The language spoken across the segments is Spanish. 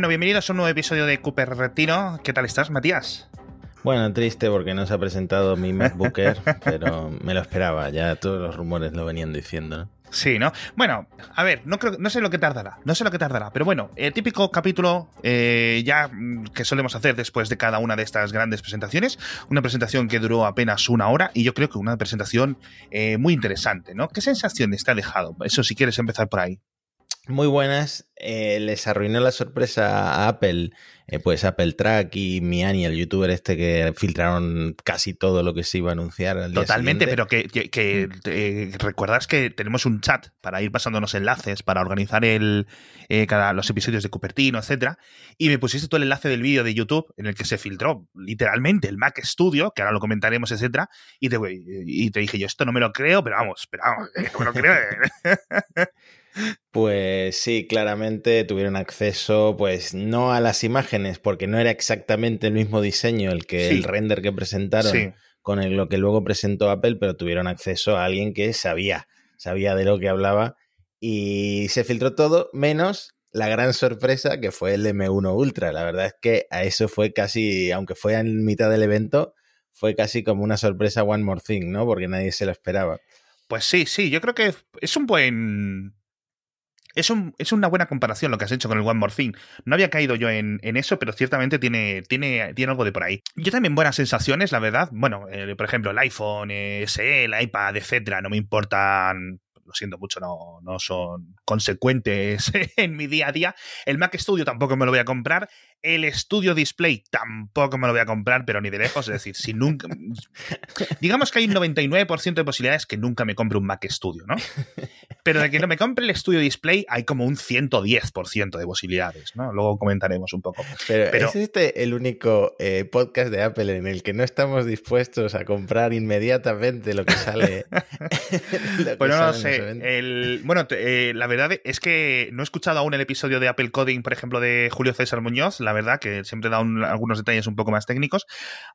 Bueno, bienvenidos a un nuevo episodio de Cooper Retino. ¿Qué tal estás, Matías? Bueno, triste porque no se ha presentado mi MacBooker, pero me lo esperaba, ya todos los rumores lo venían diciendo, ¿no? Sí, ¿no? Bueno, a ver, no, creo, no sé lo que tardará, no sé lo que tardará, pero bueno, el típico capítulo eh, ya mm, que solemos hacer después de cada una de estas grandes presentaciones, una presentación que duró apenas una hora y yo creo que una presentación eh, muy interesante, ¿no? ¿Qué sensación te ha dejado? Eso si quieres empezar por ahí muy buenas. Eh, les arruinó la sorpresa a Apple, eh, pues Apple Track y Miani, el youtuber este que filtraron casi todo lo que se iba a anunciar. Al Totalmente, pero que, que, mm. eh, recuerdas que tenemos un chat para ir pasándonos enlaces, para organizar el, cada, los episodios de Cupertino, etcétera, y me pusiste todo el enlace del vídeo de YouTube en el que se filtró literalmente el Mac Studio, que ahora lo comentaremos, etcétera, y te, y te dije yo, esto no me lo creo, pero vamos, pero vamos, no me lo creo. Pues sí, claramente tuvieron acceso, pues no a las imágenes, porque no era exactamente el mismo diseño el que el render que presentaron con lo que luego presentó Apple, pero tuvieron acceso a alguien que sabía, sabía de lo que hablaba y se filtró todo, menos la gran sorpresa que fue el M1 Ultra. La verdad es que a eso fue casi, aunque fue en mitad del evento, fue casi como una sorpresa One More Thing, ¿no? Porque nadie se lo esperaba. Pues sí, sí, yo creo que es un buen es, un, es, una buena comparación lo que has hecho con el One More Thing. No había caído yo en, eso, pero ciertamente tiene, tiene, tiene, algo de por ahí. Yo también buenas sensaciones, la verdad. Bueno, eh, por ejemplo, el iPhone el iPad, etcétera, no me importan lo siento mucho, no, no son consecuentes en mi día a día. El Mac Studio tampoco me lo voy a comprar. El Studio Display tampoco me lo voy a comprar, pero ni de lejos. Es decir, si nunca. Digamos que hay un 99% de posibilidades que nunca me compre un Mac Studio, ¿no? Pero de que no me compre el Studio Display hay como un 110% de posibilidades, ¿no? Luego comentaremos un poco. Pero, ¿es este el único eh, podcast de Apple en el que no estamos dispuestos a comprar inmediatamente lo que sale? bueno, no sé. El, bueno, eh, la verdad es que no he escuchado aún el episodio de Apple Coding, por ejemplo, de Julio César Muñoz la verdad, que siempre da algunos detalles un poco más técnicos,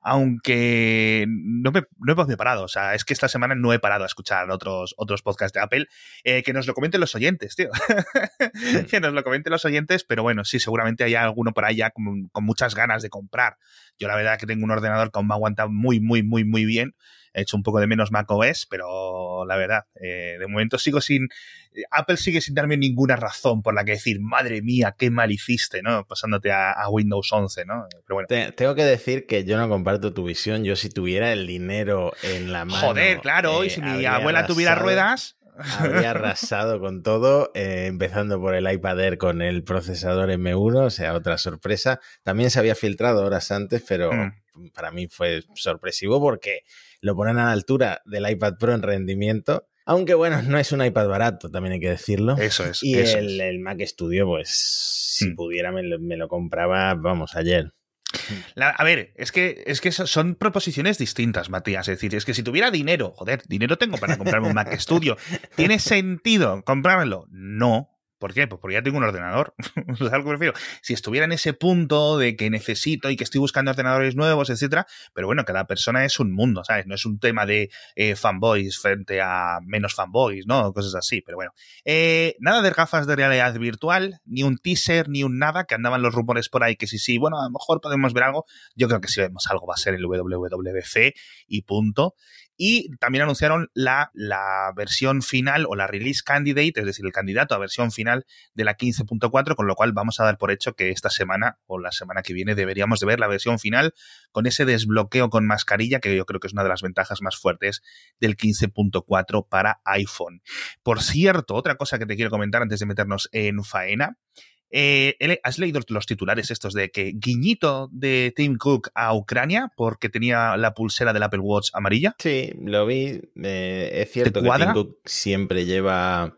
aunque no me, no he preparado, o sea, es que esta semana no he parado a escuchar otros, otros podcasts de Apple, eh, que nos lo comenten los oyentes, tío, que nos lo comenten los oyentes, pero bueno, sí, seguramente hay alguno por ahí ya con, con muchas ganas de comprar. Yo la verdad que tengo un ordenador que aún me aguanta muy, muy, muy, muy bien he hecho un poco de menos macOS, pero la verdad, eh, de momento sigo sin. Apple sigue sin darme ninguna razón por la que decir, madre mía, qué mal hiciste, ¿no? Pasándote a, Windows 11, ¿no? Pero bueno. tengo que decir que yo no comparto tu visión. Yo, si tuviera el dinero en la mano. Joder, claro, y si eh, mi abuela tuviera ruedas. Habría arrasado con todo, eh, empezando por el iPad Air con el procesador M1, o sea, otra sorpresa. También se había filtrado horas antes, pero mm. para mí fue sorpresivo porque lo ponen a la altura del iPad Pro en rendimiento. Aunque bueno, no es un iPad barato, también hay que decirlo. Eso es. Y el, Mac Studio, pues si hmm. pudiera me lo, compraba, vamos, ayer. a ver, es que, es que son proposiciones distintas, Matías. Es decir, es que si tuviera dinero, joder, dinero tengo para comprarme un Mac Studio. ¿Tiene sentido comprármelo? No, ¿Por qué? Pues porque ya tengo un ordenador. ¿Sabes algo que me refiero? Si estuviera en ese punto de que necesito y que estoy buscando ordenadores nuevos, etcétera, pero bueno, cada persona es un mundo, ¿sabes? No es un tema de eh, fanboys frente a menos fanboys, ¿no? Cosas así, pero bueno. Eh, nada de gafas de realidad virtual, ni un teaser, ni un nada, que andaban los rumores por ahí que sí, sí, bueno, a lo mejor podemos ver algo. Yo creo que si vemos algo va a ser el WWDC y punto. Y también anunciaron la, la, versión final o la release candidate, es decir, el candidato a versión final de la 15.4, con lo cual vamos a dar por hecho que esta semana o la semana que viene deberíamos de ver la versión final con ese desbloqueo con mascarilla, que yo creo que es una de las ventajas más fuertes del 15.4 para iPhone. Por cierto, otra cosa que te quiero comentar antes de meternos en faena eh, ¿Has leído los titulares estos de que guiñito de Tim Cook a Ucrania porque tenía la pulsera del Apple Watch amarilla? Sí, lo vi. Eh, es cierto que Tim Cook siempre lleva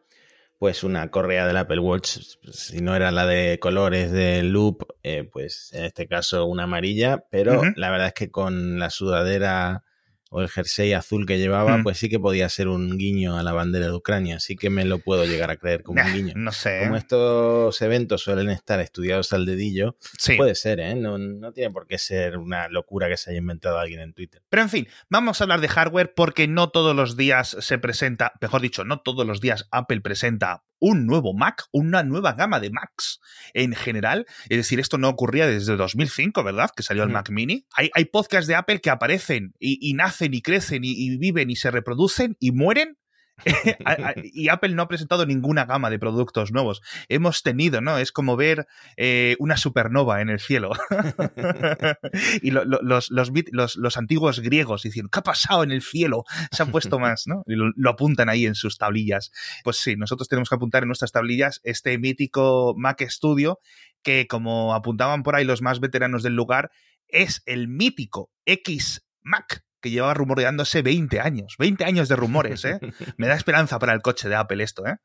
pues una correa del Apple Watch, si no era la de colores de loop, eh, pues en este caso una amarilla, pero la verdad es que con la sudadera o el jersey azul que llevaba, mm. pues sí que podía ser un guiño a la bandera de Ucrania. Así que me lo puedo llegar a creer como un guiño. No sé. Como estos eventos suelen estar estudiados al dedillo, puede ser, ¿eh? No, no, tiene por qué ser una locura que se haya inventado alguien en Twitter. Pero en fin, vamos a hablar de hardware porque no todos los días se presenta, mejor dicho, no todos los días Apple presenta un nuevo Mac, una nueva gama de Macs en general. Es decir, esto no ocurría desde 2005, ¿verdad? Que salió el mm. Mac Mini. Hay, hay podcasts de Apple que aparecen y, nacen y crecen y viven y se reproducen y mueren y Apple no ha presentado ninguna gama de productos nuevos. Hemos tenido, ¿no? Es como ver eh, una supernova en el cielo. y los, los, antiguos griegos diciendo, ¿qué ha pasado en el cielo? Se han puesto más, ¿no? Y lo, apuntan ahí en sus tablillas. Pues sí, nosotros tenemos que apuntar en nuestras tablillas este mítico Mac Studio que, como apuntaban por ahí los más veteranos del lugar, es el mítico X Mac que llevaba rumoreándose 20 años. 20 años de rumores, ¿eh? Me da esperanza para el coche de Apple esto, ¿eh?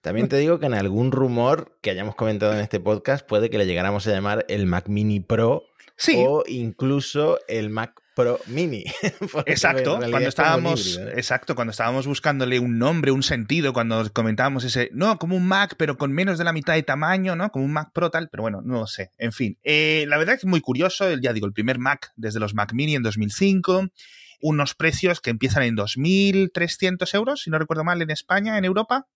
También te digo que en algún rumor que hayamos comentado en este podcast puede que le llegáramos a llamar el Mac Mini Pro sí. o incluso el Mac Pro Mini. exacto, cuando estábamos, exacto, cuando estábamos buscándole un nombre, un sentido, cuando comentábamos ese, no, como un Mac, pero con menos de la mitad de tamaño, ¿no? Como un Mac Pro tal, pero bueno, no lo sé. En fin, eh, la verdad es muy curioso, ya digo, el primer Mac desde los Mac Mini en 2005 unos precios que empiezan en 2.300 euros, si no recuerdo mal, en España, en Europa,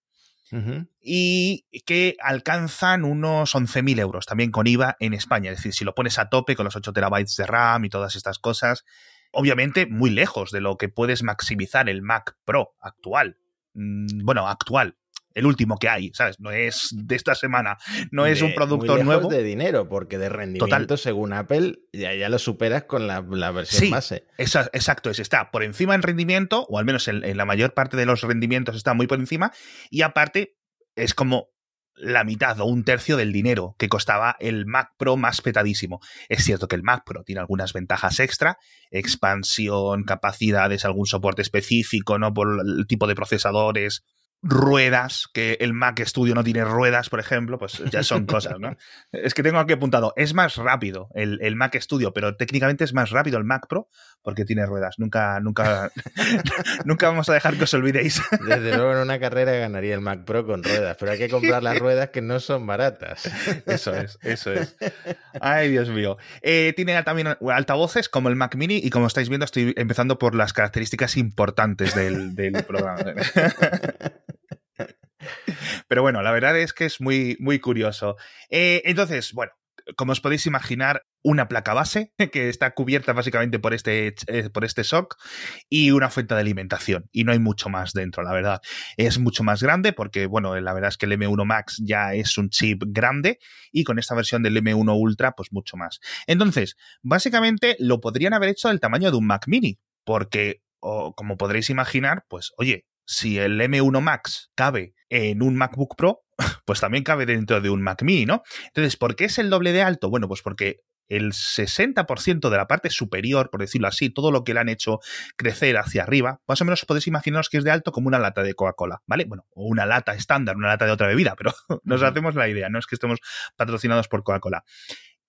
y que alcanzan unos 11.000 euros también con IVA en España. Es decir, si lo pones a tope con los 8 terabytes de RAM y todas estas cosas, obviamente muy lejos de lo que puedes maximizar el Mac Pro actual. Mm, bueno, actual, el último que hay, ¿sabes? No es de esta semana, no es un producto muy nuevo. de dinero, porque de rendimiento, según Apple, ya, ya, lo superas con la, versión base. exacto, es, está por encima en rendimiento, o al menos en, la mayor parte de los rendimientos está muy por encima, y aparte es como la mitad o un tercio del dinero que costaba el Mac Pro más petadísimo. Es cierto que el Mac Pro tiene algunas ventajas extra, expansión, capacidades, algún soporte específico, ¿no? Por el tipo de procesadores, ruedas, que el Mac Studio no tiene ruedas, por ejemplo, pues ya son cosas, ¿no? Es que tengo aquí apuntado, es más rápido el, el, Mac Studio, pero técnicamente es más rápido el Mac Pro porque tiene ruedas. Nunca, nunca, nunca vamos a dejar que os olvidéis. Desde luego en una carrera ganaría el Mac Pro con ruedas, pero hay que comprar las ruedas que no son baratas. Eso es, eso es. Ay, Dios mío. Eh, tiene también altavoces como el Mac Mini y como estáis viendo estoy empezando por las características importantes del, del programa. Pero bueno, la verdad es que es muy, muy curioso. Eh, entonces, bueno, como os podéis imaginar, una placa base que está cubierta básicamente por este, eh, por este SOC y una fuente de alimentación. Y no hay mucho más dentro, la verdad. Es mucho más grande porque, bueno, la verdad es que el M1 Max ya es un chip grande y con esta versión del M1 Ultra, pues mucho más. Entonces, básicamente lo podrían haber hecho del tamaño de un Mac mini porque, como podréis imaginar, pues, oye, si el M1 Max cabe en un MacBook Pro, pues también cabe dentro de un Mac mini, ¿no? Entonces, ¿por qué es el doble de alto? Bueno, pues porque el 60% de la parte superior, por decirlo así, todo lo que le han hecho crecer hacia arriba, más o menos podéis imaginaros que es de alto como una lata de Coca-Cola, ¿vale? Bueno, o una lata estándar, una lata de otra bebida, pero nos hacemos la idea, no es que estemos patrocinados por Coca-Cola.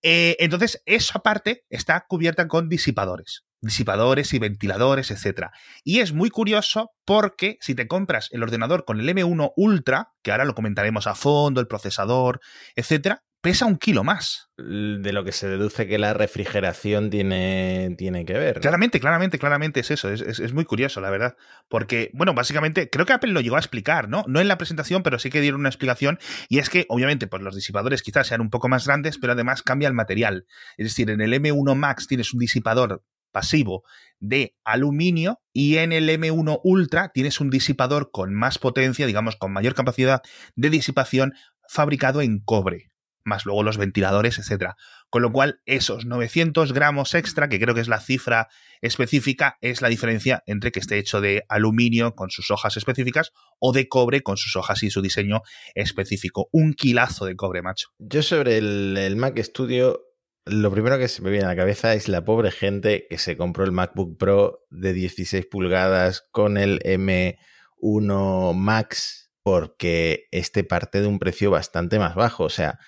Eh, entonces, esa parte está cubierta con disipadores disipadores y ventiladores, etc. Y es muy curioso porque si te compras el ordenador con el M1 Ultra, que ahora lo comentaremos a fondo, el procesador, etc., pesa un kilo más. De lo que se deduce que la refrigeración tiene, tiene que ver. Claramente, claramente, claramente es eso. Es, muy curioso, la verdad. Porque, bueno, básicamente, creo que Apple lo llegó a explicar, ¿no? No en la presentación, pero sí que dieron una explicación. Y es que, obviamente, pues los disipadores quizás sean un poco más grandes, pero además cambia el material. Es decir, en el M1 Max tienes un disipador pasivo de aluminio y en el M1 Ultra tienes un disipador con más potencia, digamos, con mayor capacidad de disipación fabricado en cobre más luego los ventiladores, etcétera. Con lo cual, esos 900 gramos extra, que creo que es la cifra específica, es la diferencia entre que esté hecho de aluminio con sus hojas específicas o de cobre con sus hojas y su diseño específico. Un kilazo de cobre, macho. Yo sobre el, el Mac Studio lo primero que se me viene a la cabeza es la pobre gente que se compró el MacBook Pro de 16 pulgadas con el M1 Max porque este parte de un precio bastante más bajo. O sea,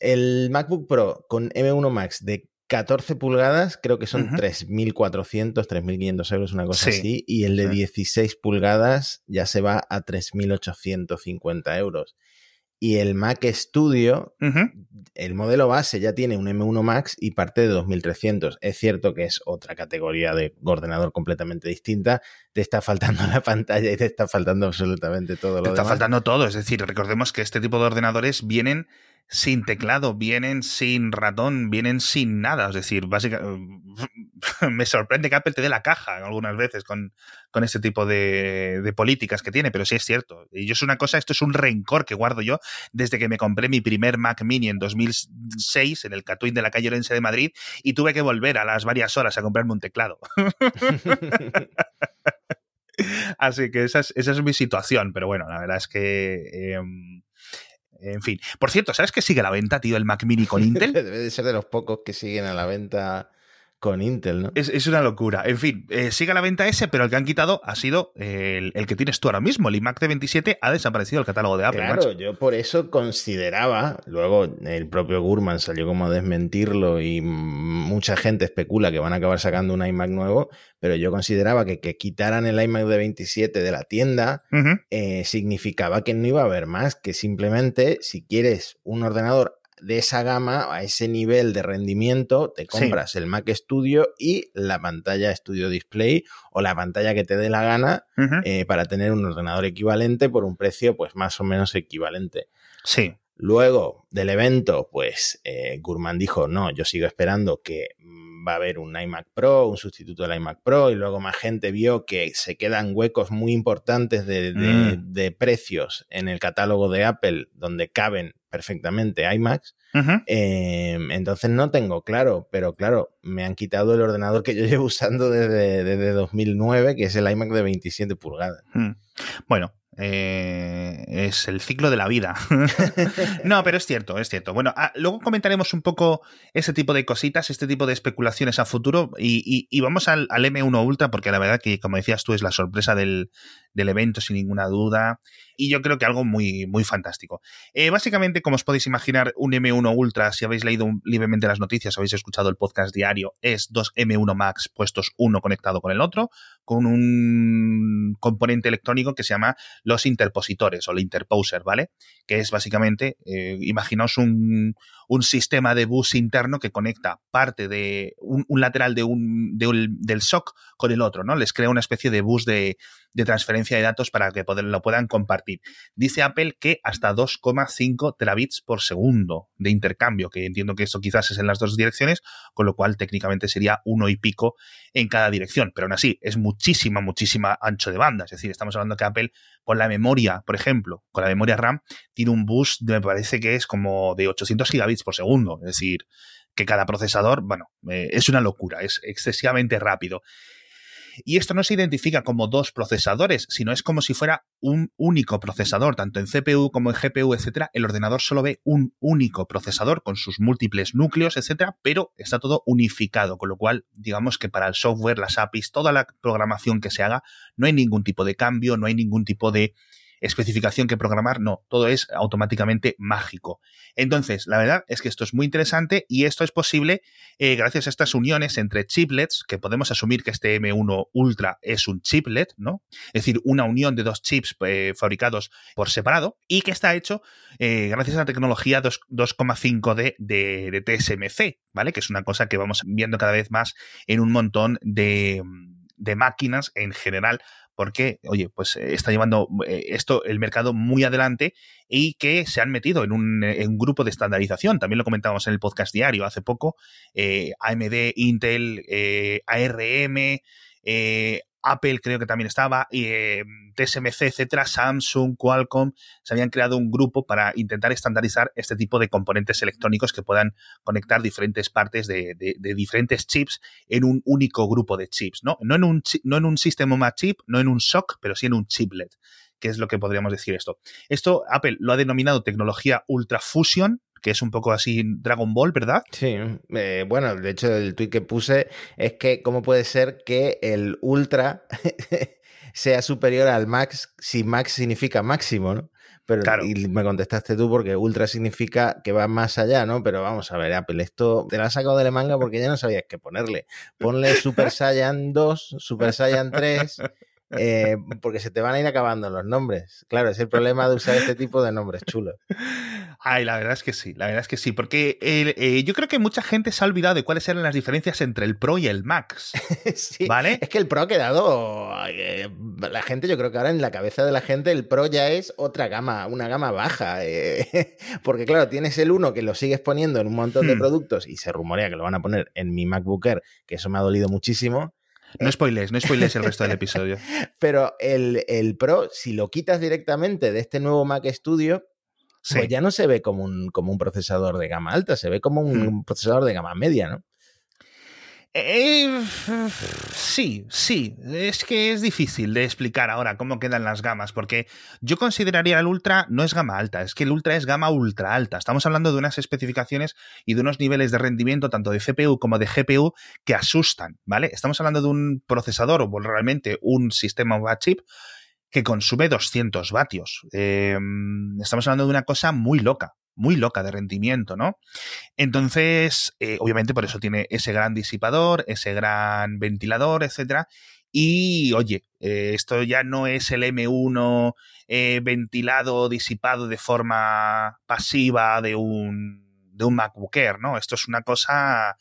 el MacBook Pro con M1 Max de 14 pulgadas creo que son 3.400, 3.500 euros, una cosa así, y el de 16 pulgadas ya se va a 3.850 euros. Y el Mac Studio, el modelo base ya tiene un M1 Max y parte de 2300. Es cierto que es otra categoría de ordenador completamente distinta. Te está faltando la pantalla y te está faltando absolutamente todo lo Te está faltando todo. Es decir, recordemos que este tipo de ordenadores vienen sin teclado, vienen sin ratón, vienen sin nada. Es decir, básicamente me sorprende que Apple te dé la caja algunas veces con, con este tipo de, de, políticas que tiene, pero sí es cierto. Y yo es una cosa, esto es un rencor que guardo yo desde que me compré mi primer Mac Mini en 2006 en el Catwin de la calle Orense de Madrid y tuve que volver a las varias horas a comprarme un teclado. Así que esa es, esa es, mi situación, pero bueno, la verdad es que... Em, en fin. Por cierto, ¿sabes que sigue a la venta, tío, el Mac Mini con Intel? Debe de ser de los pocos que siguen a la venta con Intel, ¿no? Es, una locura. En fin, eh, sigue a la venta ese, pero el que han quitado ha sido el, que tienes tú ahora mismo. El iMac de 27 ha desaparecido del catálogo de Apple. Claro, yo por eso consideraba, luego el propio Gurman salió como a desmentirlo y mucha gente especula que van a acabar sacando un iMac nuevo, pero yo consideraba que que quitaran el iMac de 27 de la tienda eh, significaba que no iba a haber más, que simplemente si quieres un ordenador de esa gama, a ese nivel de rendimiento, te compras el Mac Studio y la pantalla Studio Display o la pantalla que te dé la gana eh, para tener un ordenador equivalente por un precio pues más o menos equivalente. Sí. Luego del evento, pues eh, Gurman dijo, no, yo sigo esperando que va a haber un iMac Pro, un sustituto del iMac Pro, y luego más gente vio que se quedan huecos muy importantes de, mm. precios en el catálogo de Apple donde caben perfectamente iMacs. Em, entonces no tengo claro, pero claro, me han quitado el ordenador que yo llevo usando desde, desde 2009, que es el iMac de 27 pulgadas. Mm. Bueno, eh, es el ciclo de la vida. no, pero es cierto, es cierto. Bueno, ah, luego comentaremos un poco ese tipo de cositas, este tipo de especulaciones a futuro y, vamos al, M1 Ultra porque la verdad que, como decías tú, es la sorpresa del, evento sin ninguna duda y yo creo que algo muy, muy fantástico. Eh, básicamente, como os podéis imaginar, un M1 Ultra, si habéis leído libremente las noticias, habéis escuchado el podcast diario, es dos M1 Max puestos uno conectado con el otro, con un componente electrónico que se llama los interpositores o el interposer, ¿vale? Que es básicamente, eh, imaginaos un, un, sistema de bus interno que conecta parte de un, lateral de un, del SOC con el otro, ¿no? Les crea una especie de bus de, de transferencia de datos para que lo puedan compartir. Dice Apple que hasta 2,5 terabits por segundo de intercambio, que entiendo que esto quizás es en las dos direcciones, con lo cual técnicamente sería uno y pico en cada dirección. Pero aún así, es muchísima, muchísima ancho de banda. Es decir, estamos hablando que Apple con la memoria, por ejemplo, con la memoria RAM, tiene un bus, me parece que es como de 800 gigabits por segundo. Es decir, que cada procesador, bueno, eh, es una locura, es excesivamente rápido. Y esto no se identifica como dos procesadores, sino es como si fuera un único procesador, tanto en CPU como en GPU, etcétera. El ordenador solo ve un único procesador con sus múltiples núcleos, etcétera, pero está todo unificado, con lo cual, digamos que para el software, las APIs, toda la programación que se haga, no hay ningún tipo de cambio, no hay ningún tipo de especificación que programar, no, todo es automáticamente mágico. Entonces, la verdad es que esto es muy interesante y esto es posible eh, gracias a estas uniones entre chiplets, que podemos asumir que este M1 Ultra es un chiplet, ¿no? Es decir, una unión de dos chips eh, fabricados por separado y que está hecho eh, gracias a la tecnología 2,5D de, de TSMC, ¿vale? Que es una cosa que vamos viendo cada vez más en un montón de, de máquinas en general porque, oye, pues eh, está llevando eh, esto el mercado muy adelante y que se han metido en un, eh, grupo de estandarización. También lo comentábamos en el podcast diario hace poco. AMD, Intel, ARM, Apple creo que también estaba, eh, TSMC, etcétera, Samsung, Qualcomm, se habían creado un grupo para intentar estandarizar este tipo de componentes electrónicos que puedan conectar diferentes partes de, diferentes chips en un único grupo de chips, ¿no? No en un, no en un sistema chip, no en un SOC, pero sí en un chiplet que es lo que podríamos decir esto. Esto Apple lo ha denominado tecnología Ultra Fusion, que es un poco así Dragon Ball, ¿verdad? Sí, eh, bueno, de hecho el tweet que puse es que cómo puede ser que el Ultra sea superior al Max si Max significa máximo, ¿no? Pero, Y me contestaste tú porque Ultra significa que va más allá, ¿no? Pero vamos a ver, Apple, esto te lo has sacado de la manga porque ya no sabías qué ponerle. Ponle Super Saiyan 2, Super Saiyan 3 eh, porque se te van a ir acabando los nombres. Claro, es el problema de usar este tipo de nombres chulos. Ay, la verdad es que sí, la verdad es que sí, porque eh, yo creo que mucha gente se ha olvidado de cuáles eran las diferencias entre el Pro y el Max. sí, ¿Vale? Es que el Pro ha quedado. Eh, la gente, yo creo que ahora en la cabeza de la gente, el Pro ya es otra gama, una gama baja. porque, claro, tienes el 1 que lo sigues poniendo en un montón de hmm. productos y se rumorea que lo van a poner en mi MacBook Air, que eso me ha dolido muchísimo. No spoiles, no spoiles el resto del episodio. Pero el, el, Pro, si lo quitas directamente de este nuevo Mac Studio, pues ya no se ve como un, como un procesador de gama alta, se ve como un hmm. procesador de gama media, ¿no? Eh, sí, sí. Es que es difícil de explicar ahora cómo quedan las gamas, porque yo consideraría el Ultra no es gama alta, es que el Ultra es gama ultra alta. Estamos hablando de unas especificaciones y de unos niveles de rendimiento tanto de CPU como de GPU que asustan, ¿vale? Estamos hablando de un procesador o realmente un sistema on chip que consume 200 vatios. Em, estamos hablando de una cosa muy loca, muy loca de rendimiento, ¿no? Entonces, eh, obviamente por eso tiene ese gran disipador, ese gran ventilador, etcétera. Y oye, eh, esto ya no es el M1 eh, ventilado, disipado de forma pasiva de un, de un MacBook Air, ¿no? Esto es una cosa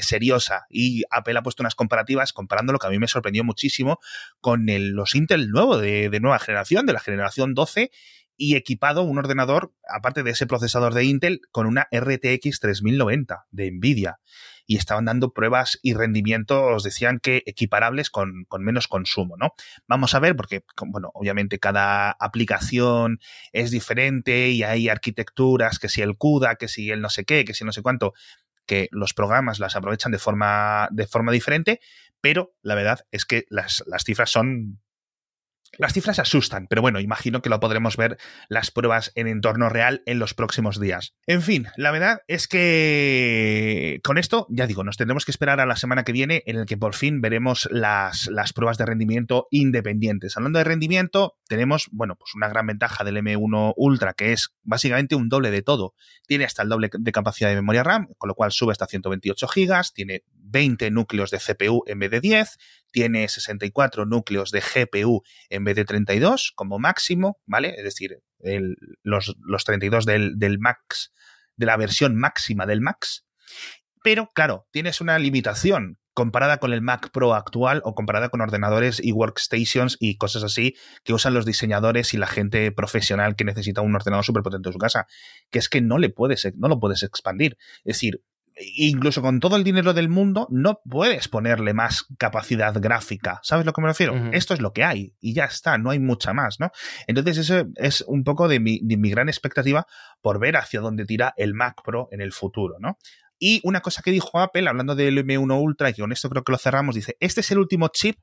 seriosa. Y Apple ha puesto unas comparativas comparándolo que a mí me sorprendió muchísimo con el, los Intel nuevo de, de nueva generación, de la generación 12, y equipado un ordenador, aparte de ese procesador de Intel, con una RTX 3090 de Nvidia. Y estaban dando pruebas y rendimientos, decían que equiparables con, menos consumo, ¿no? Vamos a ver, porque, bueno, obviamente cada aplicación es diferente y hay arquitecturas, que si el CUDA, que si el no sé qué, que si no sé cuánto, que los programas las aprovechan de forma, de forma diferente, pero la verdad es que las, las cifras son las cifras asustan, pero bueno, imagino que lo podremos ver las pruebas en entorno real en los próximos días. En fin, la verdad es que con esto, ya digo, nos tendremos que esperar a la semana que viene en el que por fin veremos las, las pruebas de rendimiento independientes. Hablando de rendimiento, tenemos, bueno, pues una gran ventaja del M1 Ultra, que es básicamente un doble de todo. Tiene hasta el doble de capacidad de memoria RAM, con lo cual sube hasta 128 GB, tiene 20 núcleos de CPU en vez de 10, tiene 64 núcleos de GPU en vez de 32 como máximo, ¿vale? Es decir, los, 32 del, del Max, de la versión máxima del Max. Pero claro, tienes una limitación comparada con el Mac Pro actual o comparada con ordenadores y workstations y cosas así que usan los diseñadores y la gente profesional que necesita un ordenador súper potente en su casa, que es que no le puedes, no lo puedes expandir. Es decir, incluso con todo el dinero del mundo, no puedes ponerle más capacidad gráfica. ¿Sabes lo que me refiero? Esto es lo que hay y ya está, no hay mucha más, ¿no? Entonces, eso es un poco de mi, de mi gran expectativa por ver hacia dónde tira el Mac Pro en el futuro, ¿no? Y una cosa que dijo Apple, hablando del M1 Ultra, y con esto creo que lo cerramos, dice, este es el último chip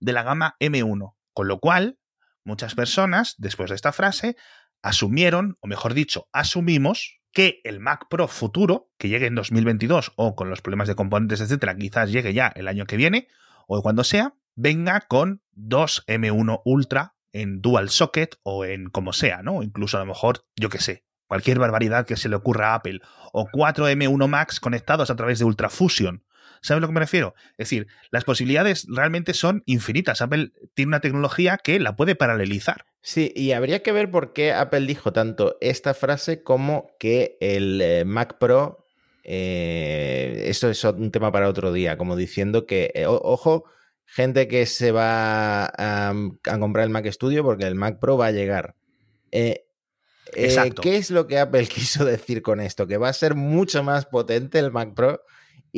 de la gama M1. Con lo cual, muchas personas, después de esta frase, asumieron, o mejor dicho, asumimos que el Mac Pro futuro, que llegue en 2022 o con los problemas de componentes, etcétera, quizás llegue ya el año que viene o cuando sea, venga con dos M1 Ultra en dual socket o en como sea, ¿no? Incluso a lo mejor, yo qué sé, cualquier barbaridad que se le ocurra a Apple o cuatro M1 Max conectados a través de Ultra Fusion ¿Sabes a lo que me refiero? Es decir, las posibilidades realmente son infinitas. Apple tiene una tecnología que la puede paralelizar. Sí, y habría que ver por qué Apple dijo tanto esta frase como que el eh, Mac Pro, eh, eso es un tema para otro día, como diciendo que, eh, ojo, gente que se va a, comprar el Mac Studio porque el Mac Pro va a llegar. ¿Qué es lo que Apple quiso decir con esto? Que va a ser mucho más potente el Mac Pro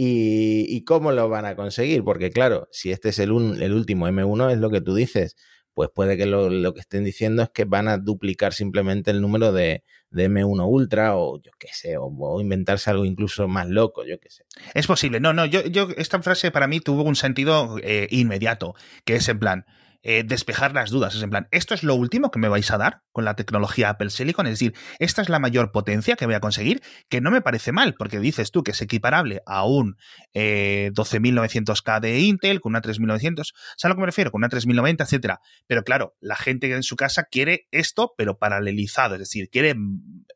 y, cómo lo van a conseguir, porque claro, si este es el, el último M1, es lo que tú dices, pues puede que lo, que estén diciendo es que van a duplicar simplemente el número de, M1 Ultra o yo qué sé, o, inventarse algo incluso más loco, yo qué sé. Es posible, no, no, yo, yo esta frase para mí tuvo un sentido eh, inmediato, que es en plan, eh, despejar las dudas. Es en plan, esto es lo último que me vais a dar con la tecnología Apple Silicon, es decir, esta es la mayor potencia que voy a conseguir, que no me parece mal, porque dices tú que es equiparable a un 12900K eh, de Intel con una 3900, ¿sabes a lo que me refiero? Con una 3090, etcétera. Pero claro, la gente en su casa quiere esto, pero paralelizado, es decir, quiere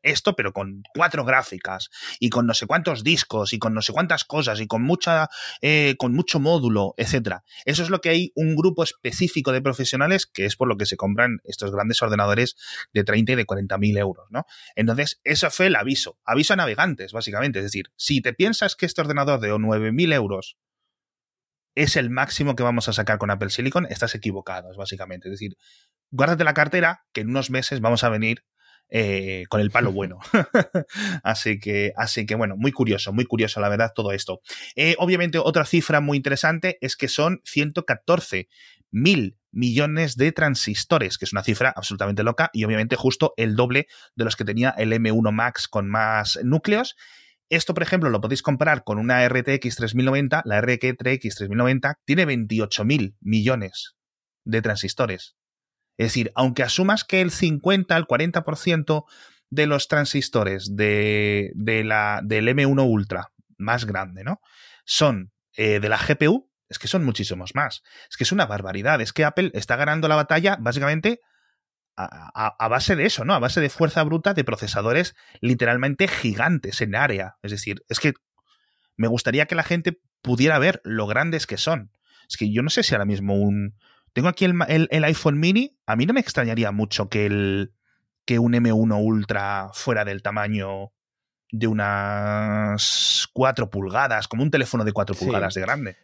esto, pero con cuatro gráficas y con no sé cuántos discos y con no sé cuántas cosas y con mucha, eh, con mucho módulo, etcétera. Eso es lo que hay un grupo específico de profesionales, que es por lo que se compran estos grandes ordenadores de 30 y de 40 mil euros, ¿no? Entonces, eso fue el aviso. Aviso a navegantes, básicamente. Es decir, si te piensas que este ordenador de 9 mil euros es el máximo que vamos a sacar con Apple Silicon, estás equivocado, básicamente. Es decir, guárdate la cartera, que en unos meses vamos a venir eh, con el palo bueno. así, que, así que, bueno, muy curioso, muy curioso, la verdad, todo esto. Eh, obviamente, otra cifra muy interesante es que son 114 mil millones de transistores, que es una cifra absolutamente loca y obviamente justo el doble de los que tenía el M1 Max con más núcleos. Esto, por ejemplo, lo podéis comparar con una RTX 3090. La RTX 3090 tiene 28.000 millones de transistores. Es decir, aunque asumas que el 50 al 40% de los transistores de, la, del M1 Ultra más grande, ¿no? Son eh, de la GPU, es que son muchísimos más. Es que es una barbaridad. Es que Apple está ganando la batalla básicamente a, a, base de eso, ¿no? A base de fuerza bruta de procesadores literalmente gigantes en área. Es decir, es que me gustaría que la gente pudiera ver lo grandes que son. Es que yo no sé si ahora mismo un, tengo aquí el, iPhone mini. A mí no me extrañaría mucho que, el, que un M1 Ultra fuera del tamaño de unas 4 pulgadas, como un teléfono de 4 pulgadas de grande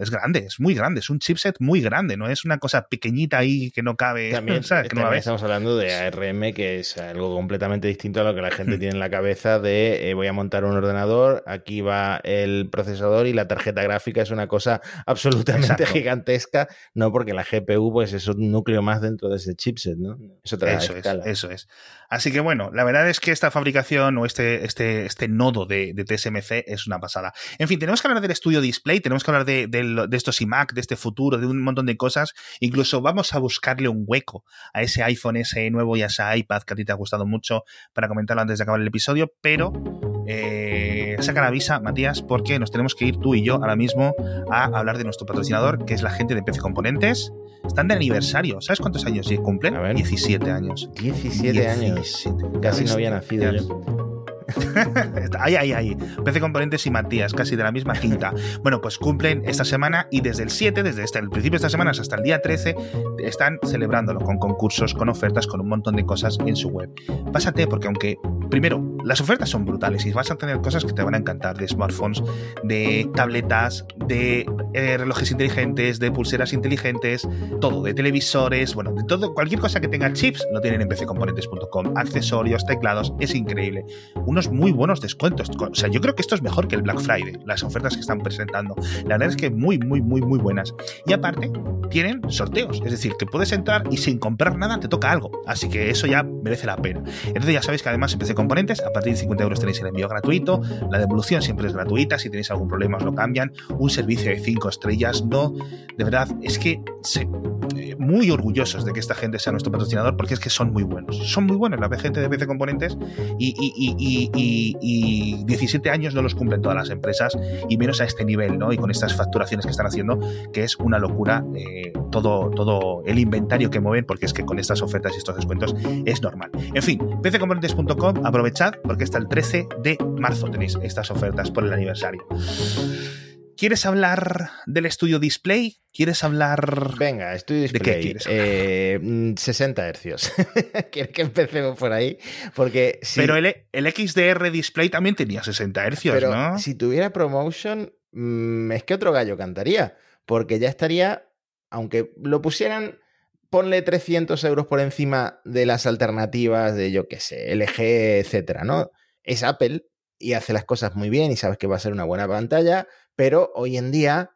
es grande, es muy grande, es un chipset muy grande, no es una cosa pequeñita ahí que no cabe. También, estamos hablando de ARM, que es algo completamente distinto a lo que la gente tiene en la cabeza de eh, voy a montar un ordenador, aquí va el procesador y la tarjeta gráfica es una cosa absolutamente gigantesca, no porque la GPU pues es un núcleo más dentro de ese chipset, ¿no? Es otra eso Es, eso es. Así que bueno, la verdad es que esta fabricación o este, este, este nodo de, TSMC es una pasada. En fin, tenemos que hablar del estudio display, tenemos que hablar de, de estos iMac, de este futuro, de un montón de cosas. Incluso vamos a buscarle un hueco a ese iPhone ese nuevo y a ese iPad que a ti te ha gustado mucho para comentarlo antes de acabar el episodio, pero eh, saca la visa, Matías, porque nos tenemos que ir tú y yo ahora mismo a hablar de nuestro patrocinador, que es la gente de PC Componentes. Están de aniversario. ¿Sabes cuántos años cumplen? 17 años. 17, años. Casi no había nacido yo. ahí, ahí, ahí. PC Componentes y Matías, casi de la misma quinta. Bueno, pues cumplen esta semana y desde el 7, desde este, el principio de esta semana hasta el día 13, están celebrándolo con concursos, con ofertas, con un montón de cosas en su web. Pásate porque aunque, primero, las ofertas son brutales y vas a tener cosas que te van a encantar de smartphones, de tabletas, de eh, relojes inteligentes, de pulseras inteligentes, todo, de televisores, bueno, de todo, cualquier cosa que tenga chips lo tienen en pccomponentes.com, accesorios, teclados, es increíble. Unos muy buenos descuentos. O sea, yo creo que esto es mejor que el Black Friday, las ofertas que están presentando. La verdad es que muy, muy, muy, muy buenas. Y aparte, tienen sorteos, es decir, que puedes entrar y sin comprar nada te toca algo. Así que eso ya merece la pena. Entonces ya sabéis que además empecé componentes, a partir de 50 euros tenéis el envío gratuito, la devolución siempre es gratuita, si tenéis algún problema os lo cambian, un servicio de 5 estrellas, no, de verdad, es que se, muy orgullosos de que esta gente sea nuestro patrocinador porque es que son muy buenos. Son muy buenos la gente de PC Componentes y, y, 17 años no los cumplen todas las empresas y menos a este nivel, ¿no? Y con estas facturaciones que están haciendo, que es una locura eh, todo, todo el inventario que mueven porque es que con estas ofertas y estos descuentos es normal. En fin, pccomponentes.com, aprovechad porque hasta el 13 de marzo tenéis estas ofertas por el aniversario. ¿Quieres hablar del estudio display? ¿Quieres hablar. Venga, estudio display. ¿De qué quieres 60 eh, hercios. ¿Quieres que empecemos por ahí? Porque Pero el, XDR display también tenía 60 hercios, Pero ¿no? Si tuviera promotion, mm, es que otro gallo cantaría. Porque ya estaría. Aunque lo pusieran. Ponle 300 euros por encima de las alternativas de, yo qué sé, LG, etcétera, ¿no? Es Apple y hace las cosas muy bien y sabes que va a ser una buena pantalla pero hoy en día,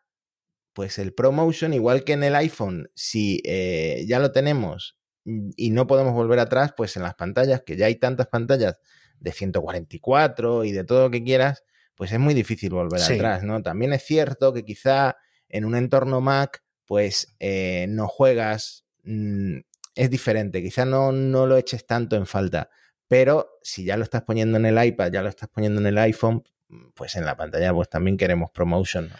pues el ProMotion, igual que en el iPhone, si eh, ya lo tenemos y no podemos volver atrás, pues en las pantallas, que ya hay tantas pantallas de 144 y de todo lo que quieras, pues es muy difícil volver atrás, ¿no? También es cierto que quizá en un entorno Mac, pues eh, no juegas, mm, es diferente, quizá no, no lo eches tanto en falta, pero si ya lo estás poniendo en el iPad, ya lo estás poniendo en el iPhone, pues en la pantalla pues también queremos promotion.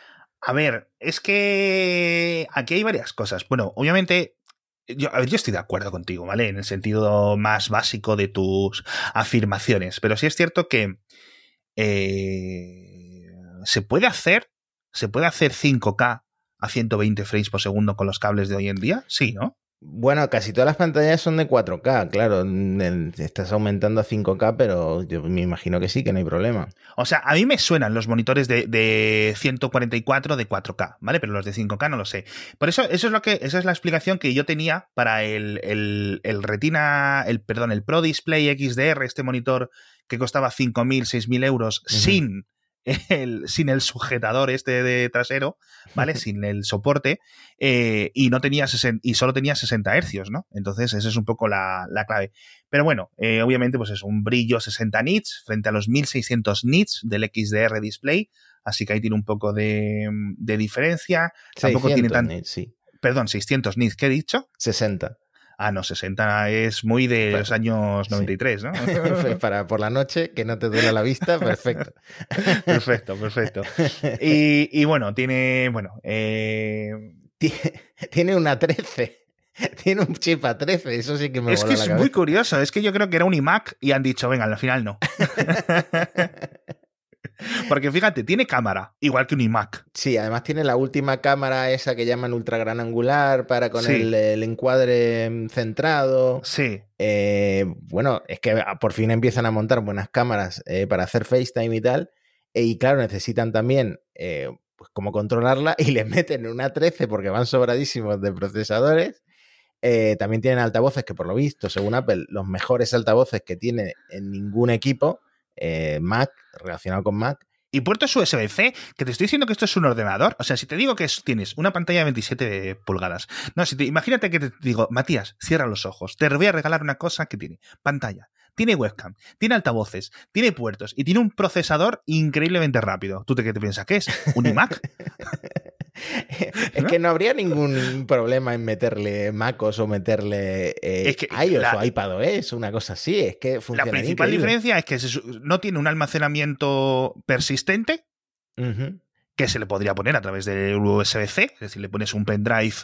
A ver, es que aquí hay varias cosas. Bueno, obviamente yo, yo, estoy de acuerdo contigo, ¿vale? En el sentido más básico de tus afirmaciones. Pero sí es cierto que eh, se puede hacer, se puede hacer 5K a 120 frames por segundo con los cables de hoy en día? Sí, ¿no? Bueno, casi todas las pantallas son de 4K, claro. Estás aumentando a 5K, pero yo me imagino que sí, que no hay problema. O sea, a mí me suenan los monitores de, 144 de 4K, ¿vale? Pero los de 5K no lo sé. Por eso, eso es lo que, esa es la explicación que yo tenía para el, el, Retina, el, perdón, el Pro Display XDR, este monitor que costaba 5.000, 6.000 euros sin sin el sujetador este de trasero, ¿vale? sin el soporte, eh, y no tenía y solo tenía 60 hercios, ¿no? Entonces, esa es un poco la, clave. Pero bueno, eh, obviamente, pues es un brillo 60 nits frente a los 1600 nits del XDR display, así que ahí tiene un poco de, diferencia. Tampoco tiene tan. sí. Perdón, 600 nits, ¿qué he dicho? 60. Ah, no, 60 es muy de los años 93, ¿no? Para por la noche, que no te duele la vista, perfecto. perfecto, perfecto. Y, bueno, tiene, bueno... Eh, tiene una 13. Tiene un chip a 13, eso sí que me Es que es muy curioso, es que yo creo que era un iMac y han dicho, venga, al final no. Porque fíjate, tiene cámara, igual que un iMac. Sí, además tiene la última cámara esa que llaman ultra gran angular para con el, encuadre mm, centrado. Sí. Eh, bueno, es que ah, por fin empiezan a montar buenas cámaras eh, para hacer FaceTime y tal. E, y claro, necesitan también eh, pues cómo controlarla y le meten una 13 porque van sobradísimos de procesadores. también tienen altavoces que por lo visto, según Apple, los mejores altavoces que tiene en ningún equipo. Eh, Mac, relacionado con Mac. Y puertos USB-C, que te estoy diciendo que esto es un ordenador. O sea, si te digo que tienes una pantalla de 27 pulgadas. No, si te, imagínate que te digo, Matías, cierra los ojos. Te voy a regalar una cosa que tiene pantalla, tiene webcam, tiene altavoces, tiene puertos y tiene un procesador increíblemente rápido. ¿Tú te, qué te piensas que es? ¿Un iMac? es que no habría ningún problema en meterle MacOS o meterle eh, iOS o iPadOS, una cosa así. Es que funciona La principal diferencia es que no tiene un almacenamiento persistente. que se le podría poner a través de USB-C, es decir, le pones un pendrive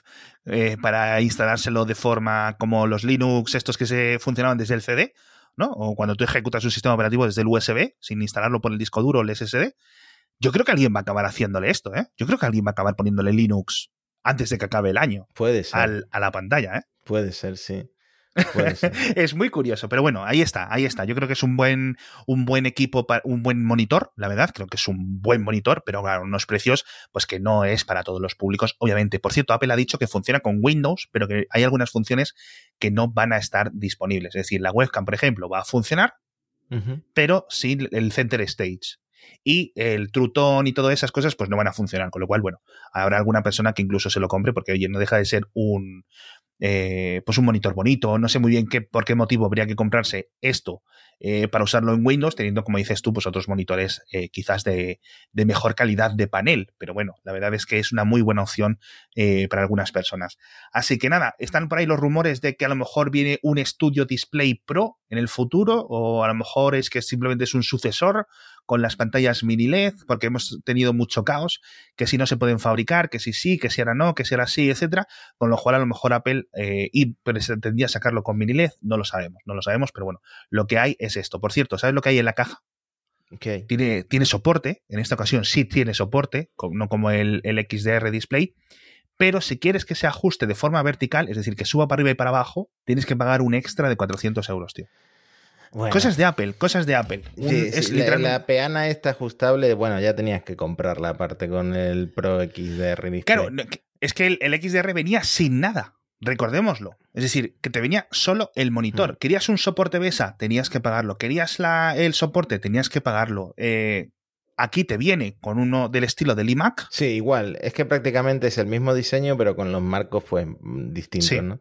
eh, para instalárselo de forma como los Linux, estos que se funcionaban desde el CD, ¿no? O cuando tú ejecutas un sistema operativo desde el USB, sin instalarlo por el disco duro o el SSD, yo creo que alguien va a acabar haciéndole esto, ¿eh? Yo creo que alguien va a acabar poniéndole Linux antes de que acabe el año. Puede ser. a la pantalla, ¿eh? Puede ser, sí. es muy curioso, pero bueno, ahí está, ahí está. Yo creo que es un buen, un buen equipo, un buen monitor, la verdad, creo que es un buen monitor, pero claro, unos precios, pues que no es para todos los públicos, obviamente. Por cierto, Apple ha dicho que funciona con Windows, pero que hay algunas funciones que no van a estar disponibles. Es decir, la webcam, por ejemplo, va a funcionar, pero sin el center stage y el trutón y todas esas cosas pues no van a funcionar, con lo cual, bueno, habrá alguna persona que incluso se lo compre porque, oye, no deja de ser un, eh, pues un monitor bonito, no sé muy bien qué, por qué motivo habría que comprarse esto eh, para usarlo en Windows, teniendo, como dices tú, pues otros monitores eh, quizás de, de, mejor calidad de panel, pero bueno, la verdad es que es una muy buena opción para algunas personas. Así que nada, están por ahí los rumores de que a lo mejor viene un Studio Display Pro en el futuro, o a lo mejor es que simplemente es un sucesor con las pantallas mini LED, porque hemos tenido mucho caos, que si no se pueden fabricar, que si sí, que si ahora no, que si ahora sí, etcétera, con lo cual a lo mejor Apple eh, y pretendía sacarlo con mini LED, no lo sabemos, no lo sabemos, pero bueno, lo que hay es esto. Por cierto, ¿sabes lo que hay en la caja? Tiene, tiene soporte, en esta ocasión sí tiene soporte, no como el, el XDR display, pero si quieres que se ajuste de forma vertical, es decir, que suba para arriba y para abajo, tienes que pagar un extra de 400 euros, tío. Cosas de Apple, cosas de Apple. la, peana está ajustable, bueno, ya tenías que comprarla aparte con el Pro XDR. Claro, es que el, XDR venía sin nada. Recordémoslo. Es decir, que te venía solo el monitor. Mm. Querías un soporte BESA, tenías que pagarlo. Querías la, el soporte, tenías que pagarlo. Eh, aquí te viene con uno del estilo del iMac. Sí, igual. Es que prácticamente es el mismo diseño, pero con los marcos pues distintos, ¿no?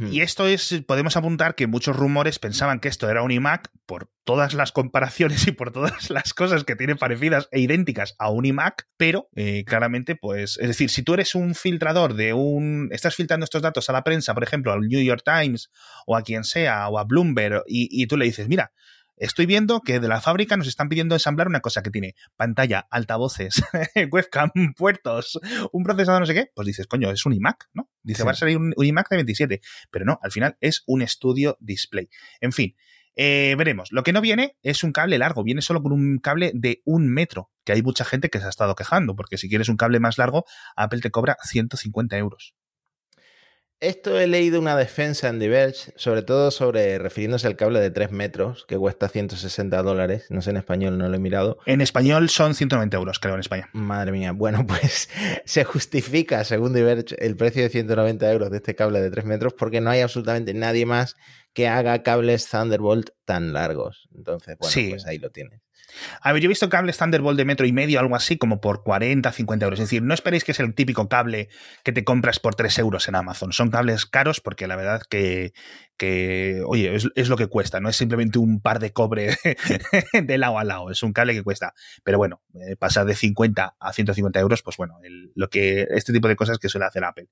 Y hmm. esto es, podemos apuntar que muchos rumores pensaban que esto era un iMac por todas las comparaciones y por todas las cosas que tienen parecidas e idénticas a un iMac, pero eh, claramente, pues, es decir, si tú eres un filtrador de un, estás filtrando estos datos a la prensa, por ejemplo, al New York Times o a quien sea, o a Bloomberg, y tú le dices, mira, estoy viendo que de la fábrica nos están pidiendo ensamblar una cosa que tiene pantalla, altavoces, webcam, puertos, un procesador no sé qué, pues dices, coño, es un iMac, ¿no? Dice, va a salir un, iMac de 27, pero no, al final es un estudio display. En fin, Eh, veremos. Lo que no viene es un cable largo, viene solo con un cable de un metro, que hay mucha gente que se ha estado quejando, porque si quieres un cable más largo, Apple te cobra 150 euros. Esto he leído una defensa en Diverge, sobre todo sobre refiriéndose al cable de 3 metros, que cuesta 160 dólares. No sé en español, no lo he mirado. En español son 190 euros, creo, en España. Madre mía. Bueno, pues se justifica, según Diverge, el precio de 190 euros de este cable de 3 metros porque no hay absolutamente nadie más que haga cables Thunderbolt tan largos. Entonces, bueno, pues ahí lo tienes. A ver, yo he visto cables Thunderbolt de metro y medio, algo así, como por 40, 50 euros. Es decir, no esperéis que es el típico cable que te compras por 3 euros en Amazon. Son cables caros porque la verdad que, que oye, es, lo que cuesta. No es simplemente un par de cobre de lado a lado. Es un cable que cuesta. Pero bueno, eh, pasar de 50 a 150 euros, pues bueno, lo que este tipo de cosas que suele hacer Apple.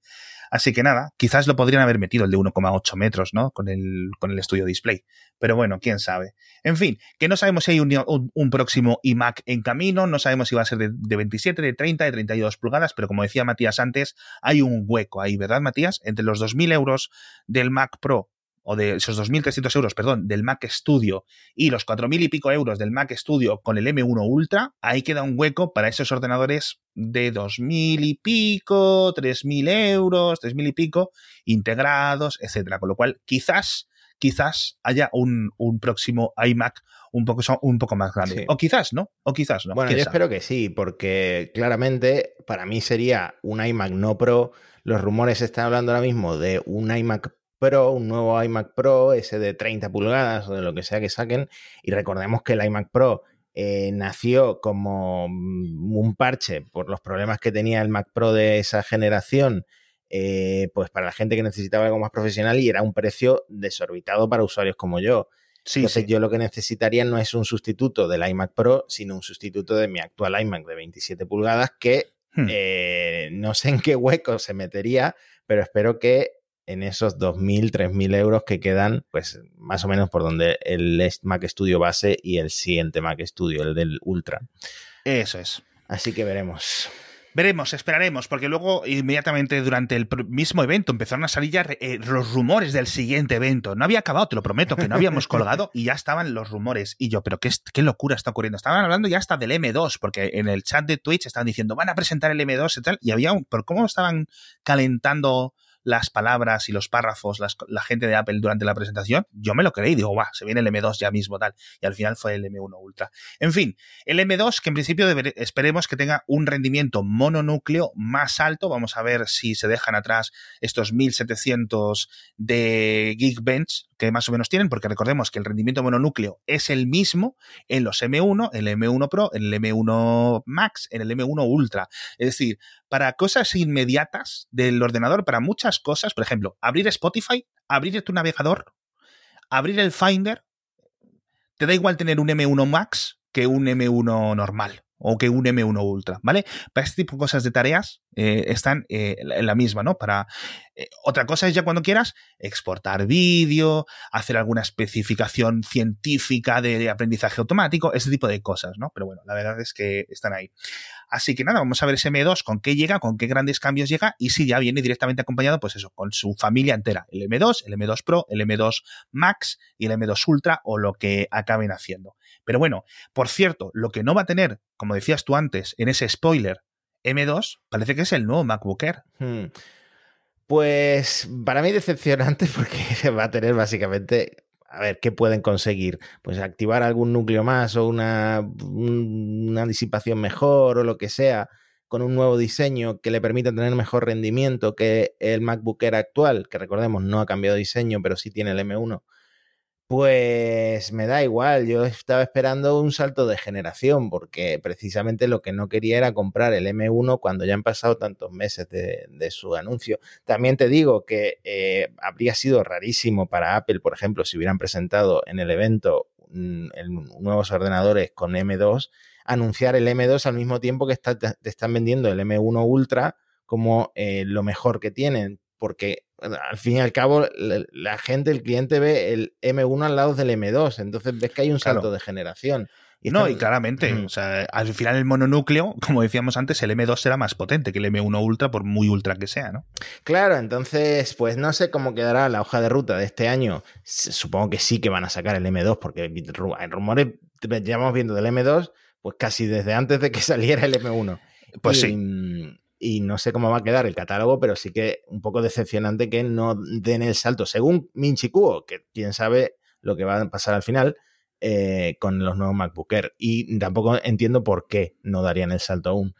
Así que nada, quizás lo podrían haber metido el de 1,8 metros, ¿no? Con el, con el estudio display. Pero bueno, quién sabe. En fin, que no sabemos si hay un, próximo iMac en camino, no sabemos si va a ser de, de, 27, de 30, de 32 pulgadas, pero como decía Matías antes, hay un hueco ahí, ¿verdad, Matías? Entre los 2.000 euros del Mac Pro o de esos 2.300 euros, perdón, del Mac Studio y los 4.000 y pico euros del Mac Studio con el M1 Ultra, ahí queda un hueco para esos ordenadores de 2.000 y pico, 3.000 euros, 3.000 y pico, integrados, etcétera. Con lo cual, quizás, quizás haya un, próximo iMac un poco, un poco más grande. O quizás no, o quizás no. Bueno, yo espero que sí, porque claramente para mí sería un iMac no Pro. Los rumores están hablando ahora mismo de un iMac Pro, un nuevo iMac Pro, ese de 30 pulgadas o de lo que sea que saquen. Y recordemos que el iMac Pro eh, nació como mm, un parche por los problemas que tenía el Mac Pro de esa generación, eh, pues para la gente que necesitaba algo más profesional y era un precio desorbitado para usuarios como yo. Entonces yo lo que necesitaría no es un sustituto del iMac Pro, sino un sustituto de mi actual iMac de 27 pulgadas que hmm. eh, no sé en qué hueco se metería, pero espero que en esos 2.000, 3.000 euros que quedan, pues más o menos por donde el Mac Studio base y el siguiente Mac Studio, el del Ultra. Eso es. Así que veremos. Veremos, esperaremos, porque luego inmediatamente durante el mismo evento empezaron a salir ya eh, los rumores del siguiente evento. No había acabado, te lo prometo, que no habíamos colgado y ya estaban los rumores. Y yo, pero qué, qué locura está ocurriendo. Estaban hablando ya hasta del M2, porque en el chat de Twitch estaban diciendo, van a presentar el M2 y tal, y había un, pero cómo estaban calentando las palabras y los párrafos la gente de Apple durante la presentación, yo me lo creí, digo, guau, se viene el M2 ya mismo, tal. Y al final fue el M1 Ultra. En fin, el M2, que en principio esperemos que tenga un rendimiento mononúcleo más alto. Vamos a ver si se dejan atrás estos 1700 de Geekbench que más o menos tienen, porque recordemos que el rendimiento mononúcleo es el mismo en los M1, en el M1 Pro, en el M1 Max, en el M1 Ultra. Es decir, para cosas inmediatas del ordenador, para muchas cosas, por ejemplo, abrir Spotify, abrir tu navegador, abrir el Finder, te da igual tener un M1 Max que un M1 normal o que un M1 Ultra, ¿vale? Para este tipo de cosas de tareas eh, están eh, la misma, ¿no? Para eh, otra cosa es ya cuando quieras exportar vídeo, hacer alguna especificación científica de, aprendizaje automático, ese tipo de cosas, ¿no? Pero bueno, la verdad es que están ahí. Así que nada, vamos a ver ese M2 con qué llega, con qué grandes cambios llega y si ya viene directamente acompañado, pues eso, con su familia entera, el M2, el M2 Pro, el M2 Max y el M2 Ultra o lo que acaben haciendo. Pero bueno, por cierto, lo que no va a tener, como decías tú antes, en ese spoiler M2, parece que es el nuevo MacBook Air. Hmm. Pues para mí decepcionante porque va a tener básicamente a ver, ¿qué pueden conseguir? Pues activar algún núcleo más o una, una disipación mejor o lo que sea con un nuevo diseño que le permita tener mejor rendimiento que el MacBook Air actual, que recordemos no ha cambiado diseño, pero sí tiene el M1 pues me da igual, yo estaba esperando un salto de generación porque precisamente lo que no quería era comprar el M1 cuando ya han pasado tantos meses de, su anuncio. También te digo que eh, habría sido rarísimo para Apple, por ejemplo, si hubieran presentado en el evento mm, nuevos ordenadores con M2, anunciar el M2 al mismo tiempo que te están vendiendo el M1 Ultra como eh, lo mejor que tienen, porque al fin y al cabo, la, gente, el cliente ve el M1 al lado del M2, entonces ves que hay un salto de generación. no, y claramente, o sea, al final el mononúcleo, como decíamos antes, el M2 será más potente que el M1 Ultra, por muy ultra que sea, ¿no? Claro, entonces, pues no sé cómo quedará la hoja de ruta de este año. Supongo que sí que van a sacar el M2, porque hay rumores, llevamos viendo del M2, pues casi desde antes de que saliera el M1. Pues sí. Y no sé cómo va a quedar el catálogo, pero sí que un poco decepcionante que no den el salto. Según Minchi Kuo, que quién sabe lo que va a pasar al final, eh, con los nuevos MacBook Air. Y tampoco entiendo por qué no darían el salto aún.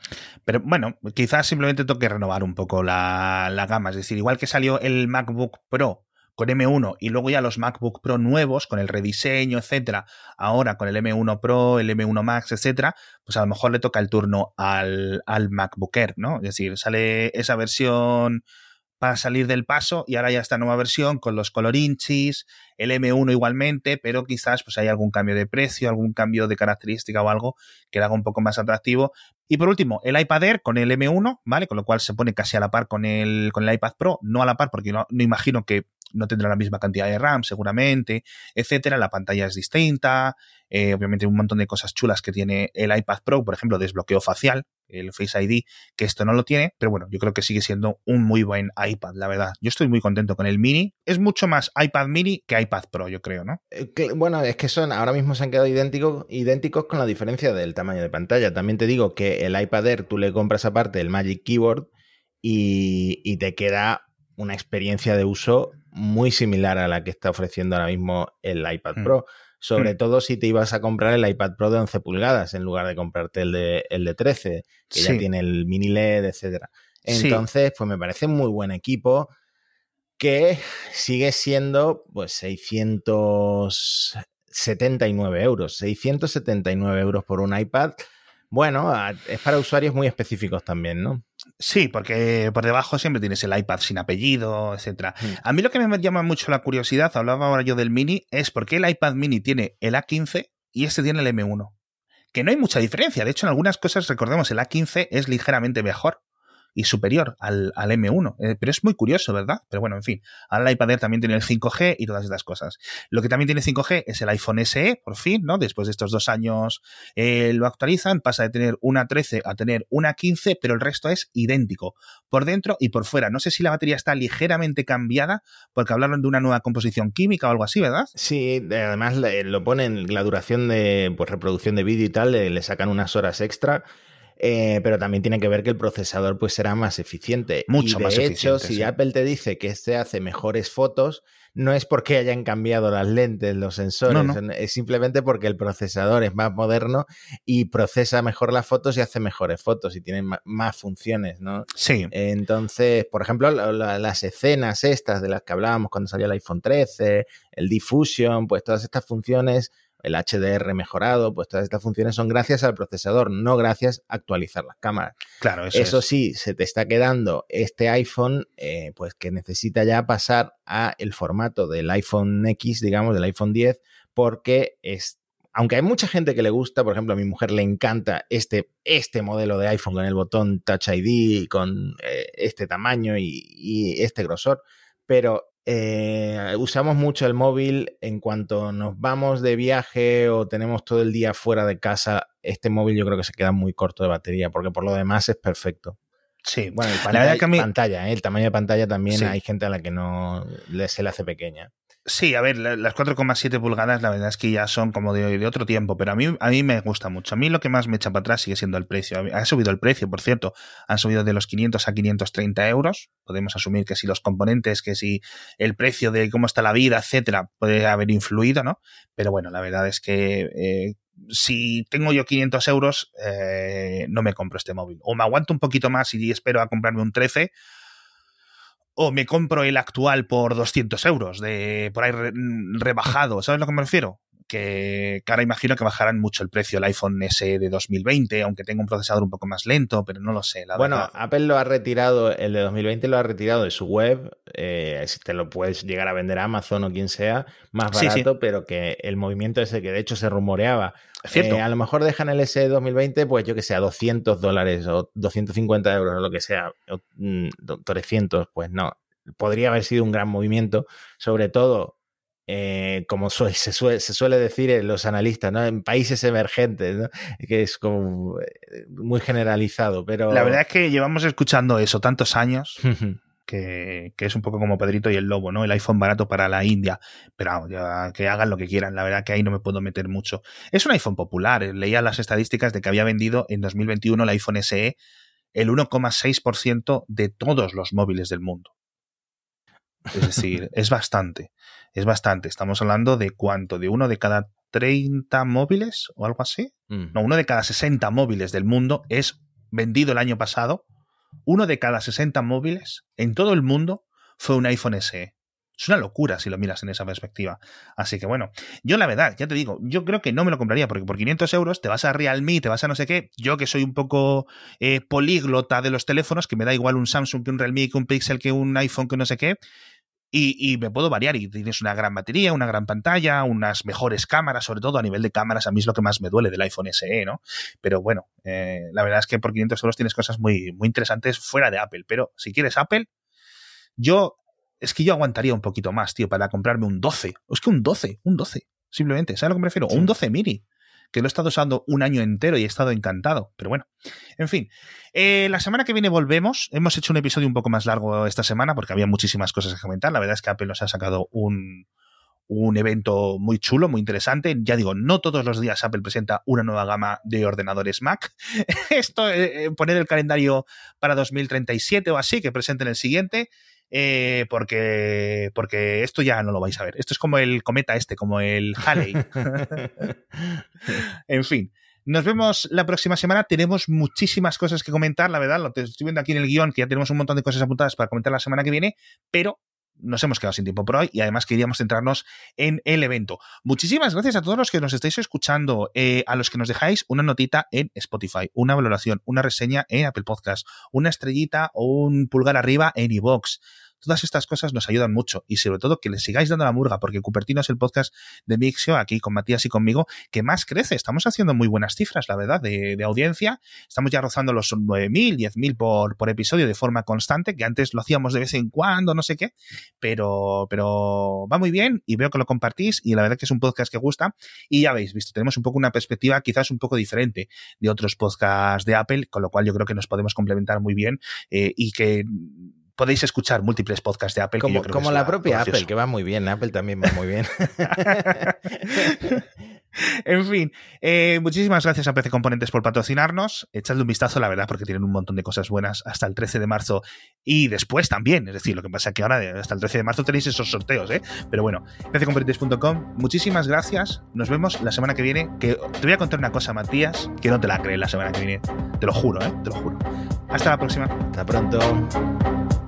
Pero bueno, quizás simplemente toque renovar un poco la, la gama. Es decir, igual que salió el MacBook Pro con M1 y luego ya los MacBook Pro nuevos con el rediseño, etcétera, ahora con el M1 Pro, el M1 Max, etcétera, pues a lo mejor le toca el turno al, al MacBook Air, ¿no? Es decir, sale esa versión para salir del paso y ahora ya esta nueva versión con los colorinchis, el M1 igualmente, pero quizás pues hay algún cambio de precio, algún cambio de característica o algo que lo haga un poco más atractivo. Y por último, el iPad Air con el M1, ¿vale? Con lo cual se pone casi a la par con el, con el iPad Pro, no a la par porque no, no imagino que no tendrá la misma cantidad de RAM seguramente, etcétera. La pantalla es distinta, eh, obviamente un montón de cosas chulas que tiene el iPad Pro, por ejemplo, desbloqueo facial, el Face ID, que esto no lo tiene, pero bueno, yo creo que sigue siendo un muy buen iPad, la verdad. Yo estoy muy contento con el mini. Es mucho más iPad mini que iPad Pro, yo creo, ¿no? Eh, bueno, es que son, ahora mismo se han quedado idénticos, idénticos con la diferencia del tamaño de pantalla. También te digo que el iPad Air tú le compras aparte el Magic Keyboard y, y te queda una experiencia de uso muy similar a la que está ofreciendo ahora mismo el iPad mm. Pro. Sobre mm. todo si te ibas a comprar el iPad Pro de 11 pulgadas en lugar de comprarte el de, el de 13, que ya tiene el mini LED, etc. Entonces, pues me parece muy buen equipo que sigue siendo pues 679 euros. 679 euros por un iPad. Bueno, es para usuarios muy específicos también, ¿no? Sí, porque por debajo siempre tienes el iPad sin apellido, etcétera. Mm. A mí lo que me llama mucho la curiosidad, hablaba ahora yo del mini, es por qué el iPad mini tiene el A15 y este tiene el M1. Que no hay mucha diferencia. De hecho, en algunas cosas, recordemos, el A15 es ligeramente mejor y superior al, al M1. Eh, pero es muy curioso, ¿verdad? Pero bueno, en fin. Ahora el iPad Air también tiene el 5G y todas estas cosas. Lo que también tiene 5G es el iPhone SE, por fin, ¿no? Después de estos dos años eh, lo actualizan, pasa de tener una 13 a tener una 15, pero el resto es idéntico, por dentro y por fuera. No sé si la batería está ligeramente cambiada, porque hablaron de una nueva composición química o algo así, ¿verdad? Sí, además lo ponen la duración de pues, reproducción de vídeo y tal, le sacan unas horas extra. Eh, pero también tiene que ver que el procesador pues será más eficiente. Mucho y de hecho, si Apple te dice que este hace mejores fotos, no es porque hayan cambiado las lentes, los sensores, es simplemente porque el procesador es más moderno y procesa mejor las fotos y hace mejores fotos y tiene más funciones, ¿no? Sí. Entonces, por ejemplo, las escenas estas de las que hablábamos cuando salió el iPhone 13, el Diffusion, pues todas estas funciones el HDR mejorado, pues todas estas funciones son gracias al procesador, no gracias a actualizar las cámaras. Claro, eso, eso sí, se te está quedando este iPhone, eh, pues que necesita ya pasar a el formato del iPhone X, digamos, del iPhone 10, porque es aunque hay mucha gente que le gusta, por ejemplo, a mi mujer le encanta este, este modelo de iPhone con el botón Touch ID, con eh, este tamaño y, y, este grosor, pero eh, usamos mucho el móvil en cuanto nos vamos de viaje o tenemos todo el día fuera de casa. Este móvil yo creo que se queda muy corto de batería porque por lo demás es perfecto. Sí, bueno, el pantalla, pantalla ¿eh? el tamaño de pantalla también hay gente a la que no se le hace pequeña. Sí, a ver, las 4,7 pulgadas la verdad es que ya son como de, otro tiempo, pero a mí, a mí me gusta mucho. A mí lo que más me echa para atrás sigue siendo el precio. Ha subido el precio, por cierto. Han subido de los 500 a 530 euros. Podemos asumir que si los componentes, que si el precio de cómo está la vida, etcétera, puede haber influido, ¿no? Pero bueno, la verdad es que eh, si tengo yo 500 euros, eh, no me compro este móvil. O me aguanto un poquito más y espero a comprarme un 13 o me compro el actual por 200 euros, de por ahí rebajado, ¿sabes a lo que me refiero? Que, ahora imagino que bajarán mucho el precio el iPhone S de 2020, aunque tenga un procesador un poco más lento, pero no lo sé. La bueno, Apple lo ha retirado, el de 2020 lo ha retirado de su web, eh, te lo puedes llegar a vender a Amazon o quien sea, más barato, pero que el movimiento ese que de hecho se rumoreaba Cierto. Eh, a lo mejor dejan el S 2020, pues yo que sé, a 200 dólares o 250 euros o lo que sea, o, 300, mm, pues no. Podría haber sido un gran movimiento, sobre todo eh, como se, suele, se, suele, decir los analistas, ¿no? En países emergentes, ¿no? Que es como eh, muy generalizado, pero... La verdad es que llevamos escuchando eso tantos años que, es un poco como Pedrito y el Lobo, ¿no? El iPhone barato para la India. Pero que hagan lo que quieran, la verdad que ahí no me puedo meter mucho. Es un iPhone popular, eh, leía las estadísticas de que había vendido en 2021 el iPhone SE el 1,6% de todos los móviles del mundo. Es decir, es bastante, es bastante. Estamos hablando de cuánto, de uno de cada 30 móviles o algo así. Mm. No, uno de cada 60 móviles del mundo es vendido el año pasado. Uno de cada 60 móviles en todo el mundo fue un iPhone SE. Es una locura si lo miras en esa perspectiva. Así que bueno, yo la verdad, ya te digo, yo creo que no me lo compraría porque por 500 euros te vas a Realme, te vas a no sé qué. Yo que soy un poco eh, políglota de los teléfonos, que me da igual un Samsung que un Realme, que un Pixel, que un iPhone, que no sé qué. Y, me puedo variar y tienes una gran batería, una gran pantalla, unas mejores cámaras, sobre todo a nivel de cámaras, a mí es lo que más me duele del iPhone SE, ¿no? Pero bueno, eh, la verdad es que por 500 euros tienes cosas muy, muy interesantes fuera de Apple, pero si quieres Apple, yo es que yo aguantaría un poquito más, tío, para comprarme un 12. Es que un 12, un 12, simplemente. ¿Sabes lo que me refiero? un 12 mini, que lo he estado usando un año entero y he estado encantado. Pero bueno, en fin. Eh, la semana que viene volvemos. Hemos hecho un episodio un poco más largo esta semana porque había muchísimas cosas que comentar. La verdad es que Apple nos ha sacado un, un evento muy chulo, muy interesante. Ya digo, no todos los días Apple presenta una nueva gama de ordenadores Mac. Esto, eh, eh, poner el calendario para 2037 o así, que presenten el siguiente. Eh, porque, porque esto ya no lo vais a ver. Esto es como el cometa este, como el Halley. en fin. Nos vemos la próxima semana. Tenemos muchísimas cosas que comentar, la verdad. Lo estoy viendo aquí en el guion, que ya tenemos un montón de cosas apuntadas para comentar la semana que viene, pero nos hemos quedado sin tiempo por hoy y además queríamos centrarnos en el evento. Muchísimas gracias a todos los que nos estáis escuchando, eh, a los que nos dejáis una notita en Spotify, una valoración, una reseña en Apple Podcast, una estrellita o un pulgar arriba en iVoox. Todas estas cosas nos ayudan mucho y sobre todo que le sigáis dando la murga porque Cupertino es el podcast de Mixio aquí con Matías y conmigo que más crece. Estamos haciendo muy buenas cifras, la verdad, de, audiencia. Estamos ya rozando los 9.000, 10.000 por, por episodio de forma constante, que antes lo hacíamos de vez en cuando, no sé qué, pero, pero va muy bien y veo que lo compartís y la verdad que es un podcast que gusta y ya habéis visto, tenemos un poco una perspectiva quizás un poco diferente de otros podcasts de Apple, con lo cual yo creo que nos podemos complementar muy bien eh, y que podéis escuchar múltiples podcasts de Apple. Como, como la propia Apple, que va muy bien. Apple también va muy bien. en fin, eh, muchísimas gracias a PC Componentes por patrocinarnos. Echadle un vistazo, la verdad, porque tienen un montón de cosas buenas hasta el 13 de marzo y después también. Es decir, lo que pasa es que ahora hasta el 13 de marzo tenéis esos sorteos, ¿eh? Pero bueno, pccomponentes.com, muchísimas gracias. Nos vemos la semana que viene. Que te voy a contar una cosa, Matías, que no te la crees la semana que viene. Te lo juro, ¿eh? Te lo juro. Hasta la próxima. Hasta pronto.